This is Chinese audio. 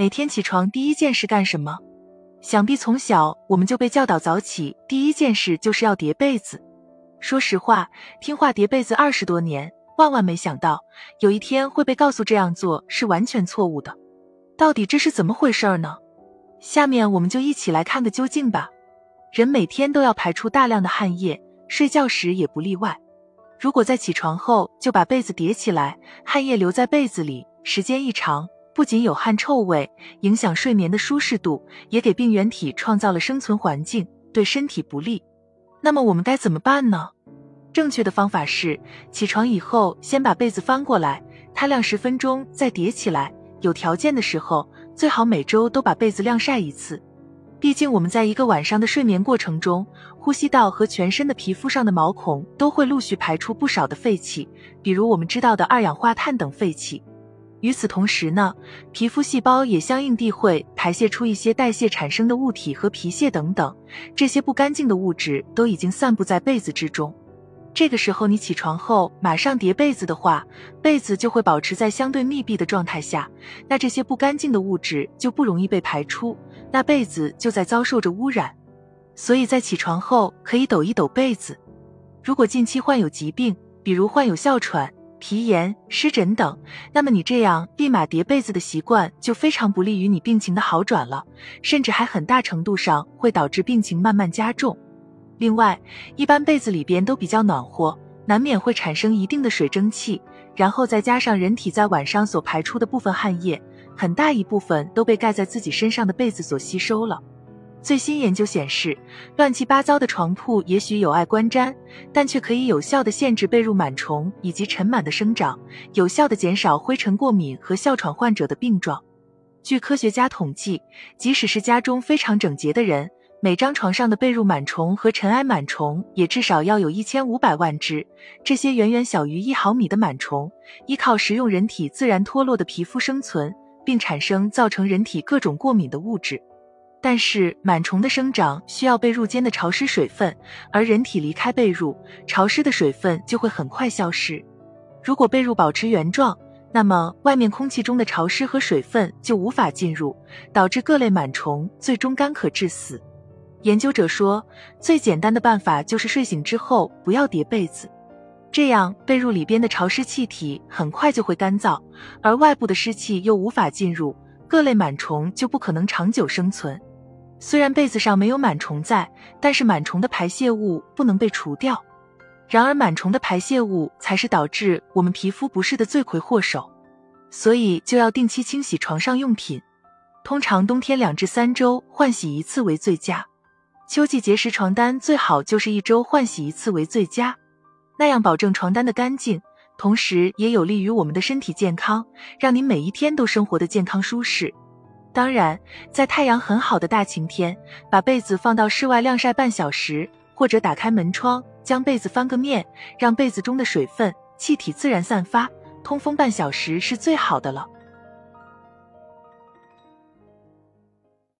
每天起床第一件事干什么？想必从小我们就被教导早起第一件事就是要叠被子。说实话，听话叠被子二十多年，万万没想到有一天会被告诉这样做是完全错误的。到底这是怎么回事呢？下面我们就一起来看个究竟吧。人每天都要排出大量的汗液，睡觉时也不例外。如果在起床后就把被子叠起来，汗液留在被子里，时间一长，不仅有汗臭味，影响睡眠的舒适度，也给病原体创造了生存环境，对身体不利。那么我们该怎么办呢？正确的方法是，起床以后先把被子翻过来，摊晾十分钟，再叠起来。有条件的时候，最好每周都把被子晾晒一次。毕竟我们在一个晚上的睡眠过程中，呼吸道和全身的皮肤上的毛孔都会陆续排出不少的废气，比如我们知道的二氧化碳等废气。与此同时呢，皮肤细胞也相应地会排泄出一些代谢产生的物体和皮屑等等，这些不干净的物质都已经散布在被子之中。这个时候你起床后马上叠被子的话，被子就会保持在相对密闭的状态下，那这些不干净的物质就不容易被排出，那被子就在遭受着污染。所以在起床后可以抖一抖被子。如果近期患有疾病，比如患有哮喘、皮炎、湿疹等，那么你这样立马叠被子的习惯就非常不利于你病情的好转了，甚至还很大程度上会导致病情慢慢加重。另外，一般被子里边都比较暖和，难免会产生一定的水蒸气，然后再加上人体在晚上所排出的部分汗液，很大一部分都被盖在自己身上的被子所吸收了。最新研究显示，乱七八糟的床铺也许有碍观瞻，但却可以有效的限制被褥螨虫以及尘螨的生长，有效的减少灰尘过敏和哮喘患者的病状。据科学家统计，即使是家中非常整洁的人。每张床上的被褥螨虫和尘埃螨虫也至少要有一千五百万只，这些远远小于一毫米的螨虫，依靠食用人体自然脱落的皮肤生存，并产生造成人体各种过敏的物质。但是螨虫的生长需要被褥间的潮湿水分，而人体离开被褥，潮湿的水分就会很快消失。如果被褥保持原状，那么外面空气中的潮湿和水分就无法进入，导致各类螨虫最终干渴致死。研究者说，最简单的办法就是睡醒之后不要叠被子，这样被褥里边的潮湿气体很快就会干燥，而外部的湿气又无法进入，各类螨虫就不可能长久生存。虽然被子上没有螨虫在，但是螨虫的排泄物不能被除掉。然而螨虫的排泄物才是导致我们皮肤不适的罪魁祸首，所以就要定期清洗床上用品，通常冬天两至三周换洗一次为最佳。秋季节时，床单最好就是一周换洗一次为最佳，那样保证床单的干净，同时也有利于我们的身体健康，让您每一天都生活的健康舒适。当然，在太阳很好的大晴天，把被子放到室外晾晒半小时，或者打开门窗，将被子翻个面，让被子中的水分、气体自然散发，通风半小时是最好的了。